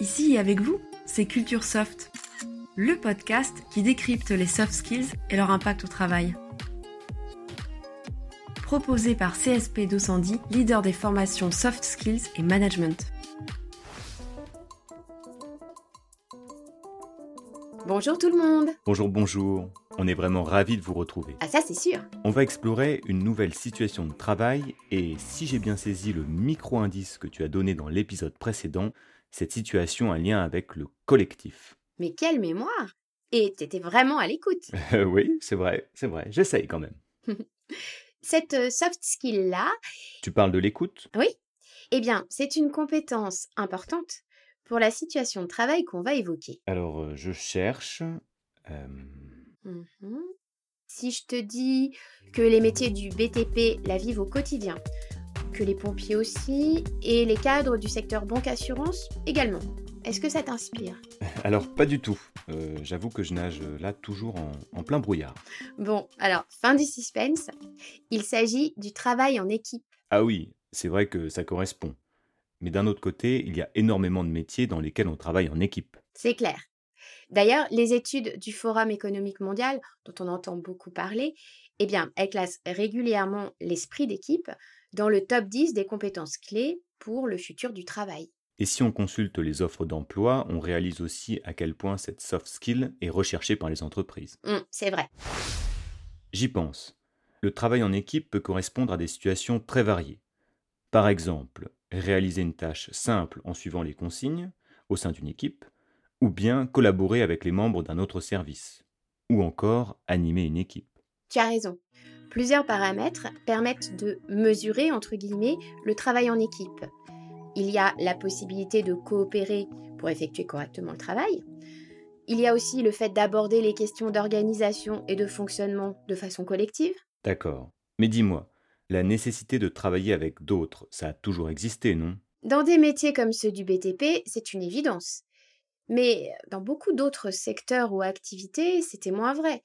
Ici et avec vous, c'est Culture Soft, le podcast qui décrypte les soft skills et leur impact au travail. Proposé par CSP 210, leader des formations soft skills et management. Bonjour tout le monde Bonjour, bonjour. On est vraiment ravis de vous retrouver. Ah ça c'est sûr On va explorer une nouvelle situation de travail et si j'ai bien saisi le micro-indice que tu as donné dans l'épisode précédent, cette situation a un lien avec le collectif. Mais quelle mémoire Et t'étais vraiment à l'écoute Euh, oui, c'est vrai, c'est vrai. J'essaye quand même. Cette euh, soft skill-là, Tu parles de l'écoute? Oui, eh bien c'est une compétence importante pour la situation de travail qu'on va évoquer. Alors, euh, je cherche. euh, Mhm. Si je te dis que les métiers du BTP la vivent au quotidien, que les pompiers aussi, et les cadres du secteur banque-assurance également, est-ce que ça t'inspire? Alors, pas du tout. Euh, J'avoue que je nage euh, là toujours en, en plein brouillard. Bon, alors, fin du suspense, il s'agit du travail en équipe. Ah oui, c'est vrai que ça correspond. Mais d'un autre côté, il y a énormément de métiers dans lesquels on travaille en équipe. C'est clair. D'ailleurs, les études du Forum économique mondial, dont on entend beaucoup parler, eh bien, elles classent régulièrement l'esprit d'équipe dans le top 10 des compétences clés pour le futur du travail. Et si on consulte les offres d'emploi, on réalise aussi à quel point cette soft skill est recherchée par les entreprises. Hum, c'est vrai. J'y pense. Le travail en équipe peut correspondre à des situations très variées. Par exemple, réaliser une tâche simple en suivant les consignes au sein d'une équipe, ou bien collaborer avec les membres d'un autre service, ou encore animer une équipe. Tu as raison. Plusieurs paramètres permettent de mesurer, entre guillemets, le travail en équipe. Il y a la possibilité de coopérer pour effectuer correctement le travail. Il y a aussi le fait d'aborder les questions d'organisation et de fonctionnement de façon collective. D'accord. Mais dis-moi, la nécessité de travailler avec d'autres, ça a toujours existé, non? Dans des métiers comme ceux du BTP, c'est une évidence. Mais dans beaucoup d'autres secteurs ou activités, c'était moins vrai.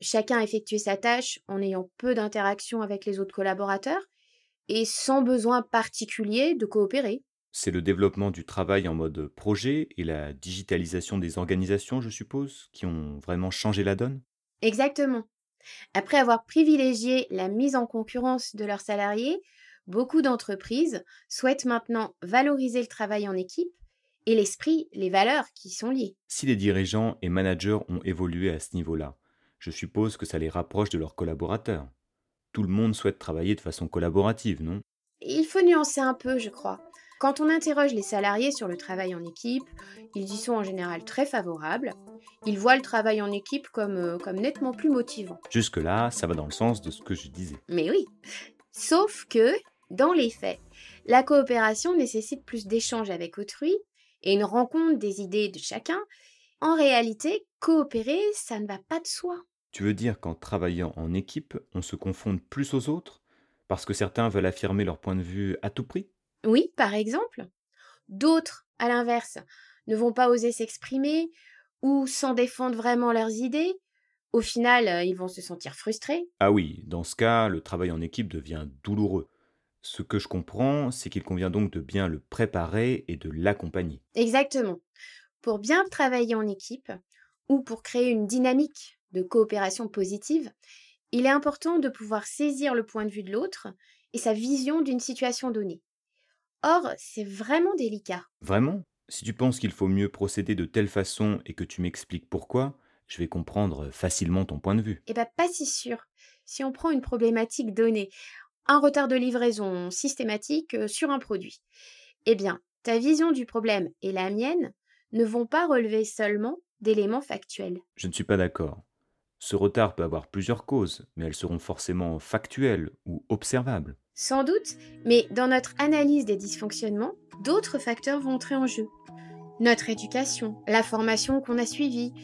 Chacun effectuait sa tâche en ayant peu d'interaction avec les autres collaborateurs et sans besoin particulier de coopérer. C'est le développement du travail en mode projet et la digitalisation des organisations, je suppose, qui ont vraiment changé la donne? Exactement. Après avoir privilégié la mise en concurrence de leurs salariés, beaucoup d'entreprises souhaitent maintenant valoriser le travail en équipe et l'esprit, les valeurs qui y sont liées. Si les dirigeants et managers ont évolué à ce niveau-là, je suppose que ça les rapproche de leurs collaborateurs. Tout le monde souhaite travailler de façon collaborative, non? Il faut nuancer un peu, je crois. Quand on interroge les salariés sur le travail en équipe, ils y sont en général très favorables. Ils voient le travail en équipe comme, euh, comme nettement plus motivant. Jusque-là, ça va dans le sens de ce que je disais. Mais oui. Sauf que, dans les faits, la coopération nécessite plus d'échanges avec autrui et une rencontre des idées de chacun. En réalité, coopérer, ça ne va pas de soi. Tu veux dire qu'en travaillant en équipe, on se confonde plus aux autres Parce que certains veulent affirmer leur point de vue à tout prix? Oui, par exemple. D'autres, à l'inverse, ne vont pas oser s'exprimer ou sans défendre vraiment leurs idées. Au final, euh, ils vont se sentir frustrés. Ah oui, dans ce cas, le travail en équipe devient douloureux. Ce que je comprends, c'est qu'il convient donc de bien le préparer et de l'accompagner. Exactement. Pour bien travailler en équipe ou pour créer une dynamique de coopération positive, il est important de pouvoir saisir le point de vue de l'autre et sa vision d'une situation donnée. Or, c'est vraiment délicat. Vraiment? Si tu penses qu'il faut mieux procéder de telle façon et que tu m'expliques pourquoi, je vais comprendre facilement ton point de vue. Eh bien, pas si sûr. Si on prend une problématique donnée, un retard de livraison systématique euh, sur un produit, eh bien, ta vision du problème et la mienne ne vont pas relever seulement d'éléments factuels. Je ne suis pas d'accord. Ce retard peut avoir plusieurs causes, mais elles seront forcément factuelles ou observables. Sans doute, mais dans notre analyse des dysfonctionnements, d'autres facteurs vont entrer en jeu. Notre éducation, la formation qu'on a suivie,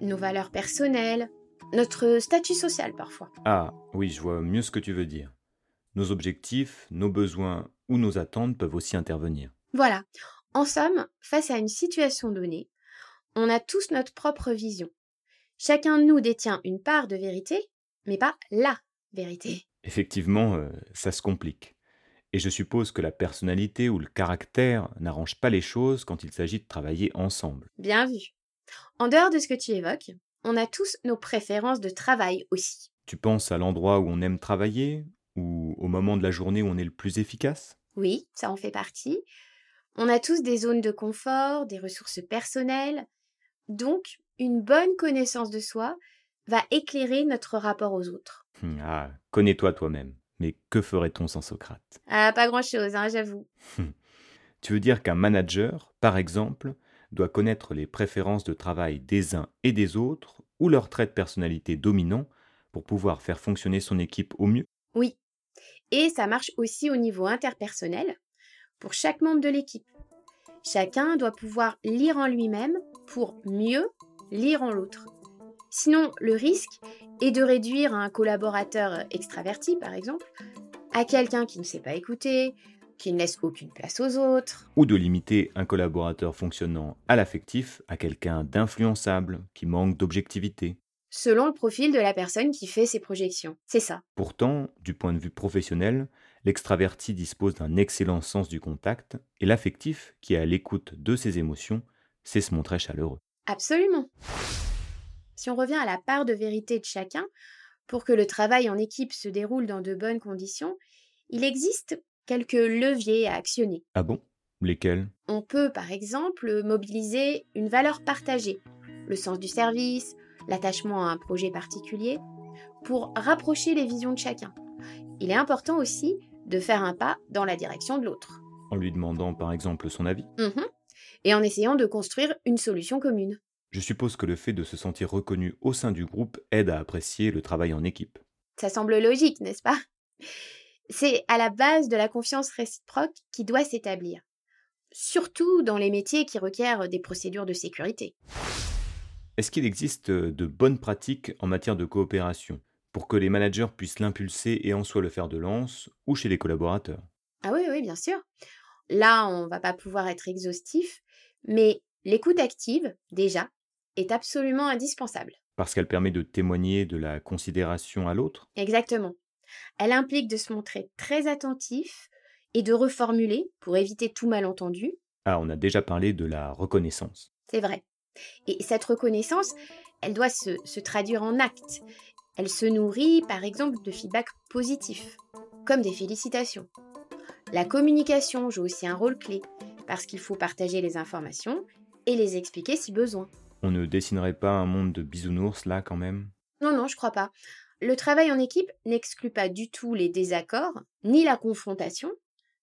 nos valeurs personnelles, notre statut social parfois. Ah, oui, je vois mieux ce que tu veux dire. Nos objectifs, nos besoins ou nos attentes peuvent aussi intervenir. Voilà. En somme, face à une situation donnée, on a tous notre propre vision. Chacun de nous détient une part de vérité, mais pas la vérité. Effectivement, euh, ça se complique. Et je suppose que la personnalité ou le caractère n'arrange pas les choses quand il s'agit de travailler ensemble. Bien vu. En dehors de ce que tu évoques, on a tous nos préférences de travail aussi. Tu penses à l'endroit où on aime travailler ou au moment de la journée où on est le plus efficace? Oui, ça en fait partie. On a tous des zones de confort, des ressources personnelles. Donc, une bonne connaissance de soi va éclairer notre rapport aux autres. Hum, Ah, connais-toi toi-même. Mais que ferait-on sans Socrate? Ah, pas grand-chose, hein, j'avoue. Tu veux dire qu'un manager, par exemple, doit connaître les préférences de travail des uns et des autres ou leurs traits de personnalité dominants pour pouvoir faire fonctionner son équipe au mieux? Oui. Et ça marche aussi au niveau interpersonnel pour chaque membre de l'équipe. Chacun doit pouvoir lire en lui-même pour mieux lire en l'autre. Sinon, le risque est de réduire un collaborateur extraverti, par exemple, à quelqu'un qui ne sait pas écouter, qui ne laisse aucune place aux autres. ou de limiter un collaborateur fonctionnant à l'affectif à quelqu'un d'influençable qui manque d'objectivité. selon le profil de la personne qui fait ses projections. C'est ça. Pourtant, du point de vue professionnel, l'extraverti dispose d'un excellent sens du contact et l'affectif, qui est à l'écoute de ses émotions, sait se montrer chaleureux. Absolument. Si on revient à la part de vérité de chacun, pour que le travail en équipe se déroule dans de bonnes conditions, il existe quelques leviers à actionner. Ah bon? Lesquels? On peut par exemple mobiliser une valeur partagée, le sens du service, l'attachement à un projet particulier, pour rapprocher les visions de chacun. Il est important aussi de faire un pas dans la direction de l'autre. En lui demandant par exemple son avis? Mhm. Et en essayant de construire une solution commune. Je suppose que le fait de se sentir reconnu au sein du groupe aide à apprécier le travail en équipe. Ça semble logique, n'est-ce pas? C'est à la base de la confiance réciproque qui doit s'établir, surtout dans les métiers qui requièrent des procédures de sécurité. Est-ce qu'il existe de bonnes pratiques en matière de coopération pour que les managers puissent l'impulser et en soit le fer de lance ou chez les collaborateurs? Ah oui, oui, bien sûr. Là, on va pas pouvoir être exhaustif, mais l'écoute active, déjà, est absolument indispensable. Parce qu'elle permet de témoigner de la considération à l'autre Exactement. Elle implique de se montrer très attentif et de reformuler pour éviter tout malentendu. Ah, on a déjà parlé de la reconnaissance. C'est vrai. Et cette reconnaissance, elle doit se, se traduire en actes. Elle se nourrit, par exemple, de feedback positifs, comme des félicitations. La communication joue aussi un rôle clé, parce qu'il faut partager les informations et les expliquer si besoin. On ne dessinerait pas un monde de bisounours là quand même? Non, non, je crois pas. Le travail en équipe n'exclut pas du tout les désaccords, ni la confrontation,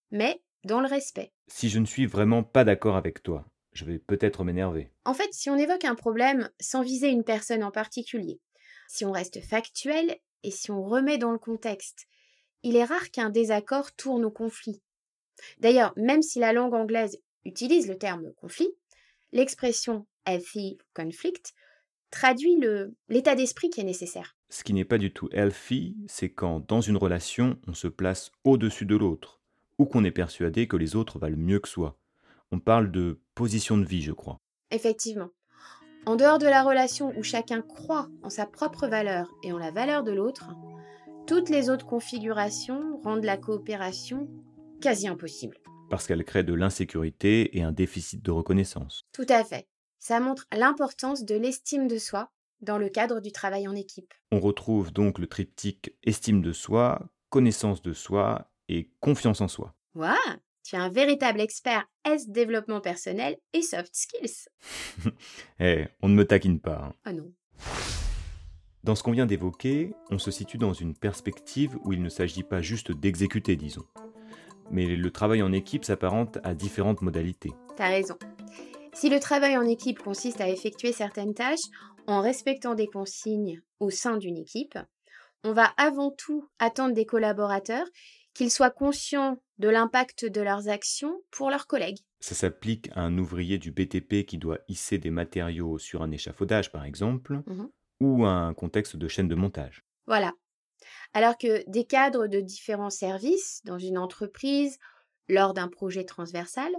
mais dans le respect. Si je ne suis vraiment pas d'accord avec toi, je vais peut-être m'énerver. En fait, si on évoque un problème sans viser une personne en particulier, si on reste factuel et si on remet dans le contexte, il est rare qu'un désaccord tourne au conflit. D'ailleurs, même si la langue anglaise utilise le terme conflit, l'expression healthy conflict traduit l'état d'esprit qui est nécessaire. Ce qui n'est pas du tout healthy, c'est quand dans une relation, on se place au-dessus de l'autre, ou qu'on est persuadé que les autres valent mieux que soi. On parle de position de vie, je crois. Effectivement. En dehors de la relation où chacun croit en sa propre valeur et en la valeur de l'autre, toutes les autres configurations rendent la coopération quasi impossible. Parce qu'elle crée de l'insécurité et un déficit de reconnaissance. Tout à fait. Ça montre l'importance de l'estime de soi dans le cadre du travail en équipe. On retrouve donc le triptyque estime de soi, connaissance de soi et confiance en soi. Waouh Tu es un véritable expert S développement personnel et soft skills. Eh, on ne me taquine pas. hein. Ah non. Dans ce qu'on vient d'évoquer, on se situe dans une perspective où il ne s'agit pas juste d'exécuter, disons. Mais le travail en équipe s'apparente à différentes modalités. T'as raison. Si le travail en équipe consiste à effectuer certaines tâches en respectant des consignes au sein d'une équipe, on va avant tout attendre des collaborateurs qu'ils soient conscients de l'impact de leurs actions pour leurs collègues. Ça s'applique à un ouvrier du BTP qui doit hisser des matériaux sur un échafaudage, par exemple, Mhm. Ou à un contexte de chaîne de montage. Voilà. Alors que des cadres de différents services dans une entreprise, lors d'un projet transversal,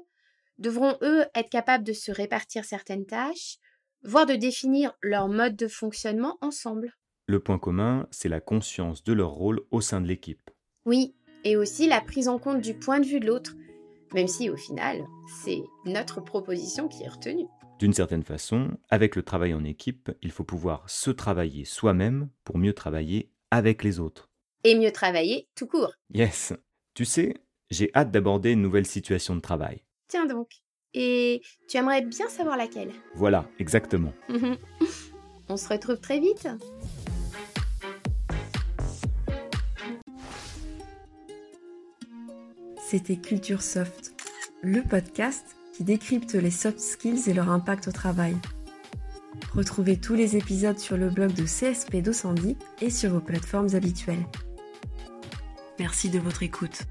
devront eux être capables de se répartir certaines tâches, voire de définir leur mode de fonctionnement ensemble. Le point commun, c'est la conscience de leur rôle au sein de l'équipe. Oui, et aussi la prise en compte du point de vue de l'autre, même si au final, c'est notre proposition qui est retenue. D'une certaine façon, avec le travail en équipe, il faut pouvoir se travailler soi-même pour mieux travailler avec les autres. Et mieux travailler tout court. Yes. Tu sais, j'ai hâte d'aborder une nouvelle situation de travail. Tiens donc. Et tu aimerais bien savoir laquelle? Voilà, exactement. On se retrouve très vite. C'était Culture Soft, le podcast qui décrypte les soft skills et leur impact au travail. Retrouvez tous les épisodes sur le blog de CSP 210 et sur vos plateformes habituelles. Merci de votre écoute.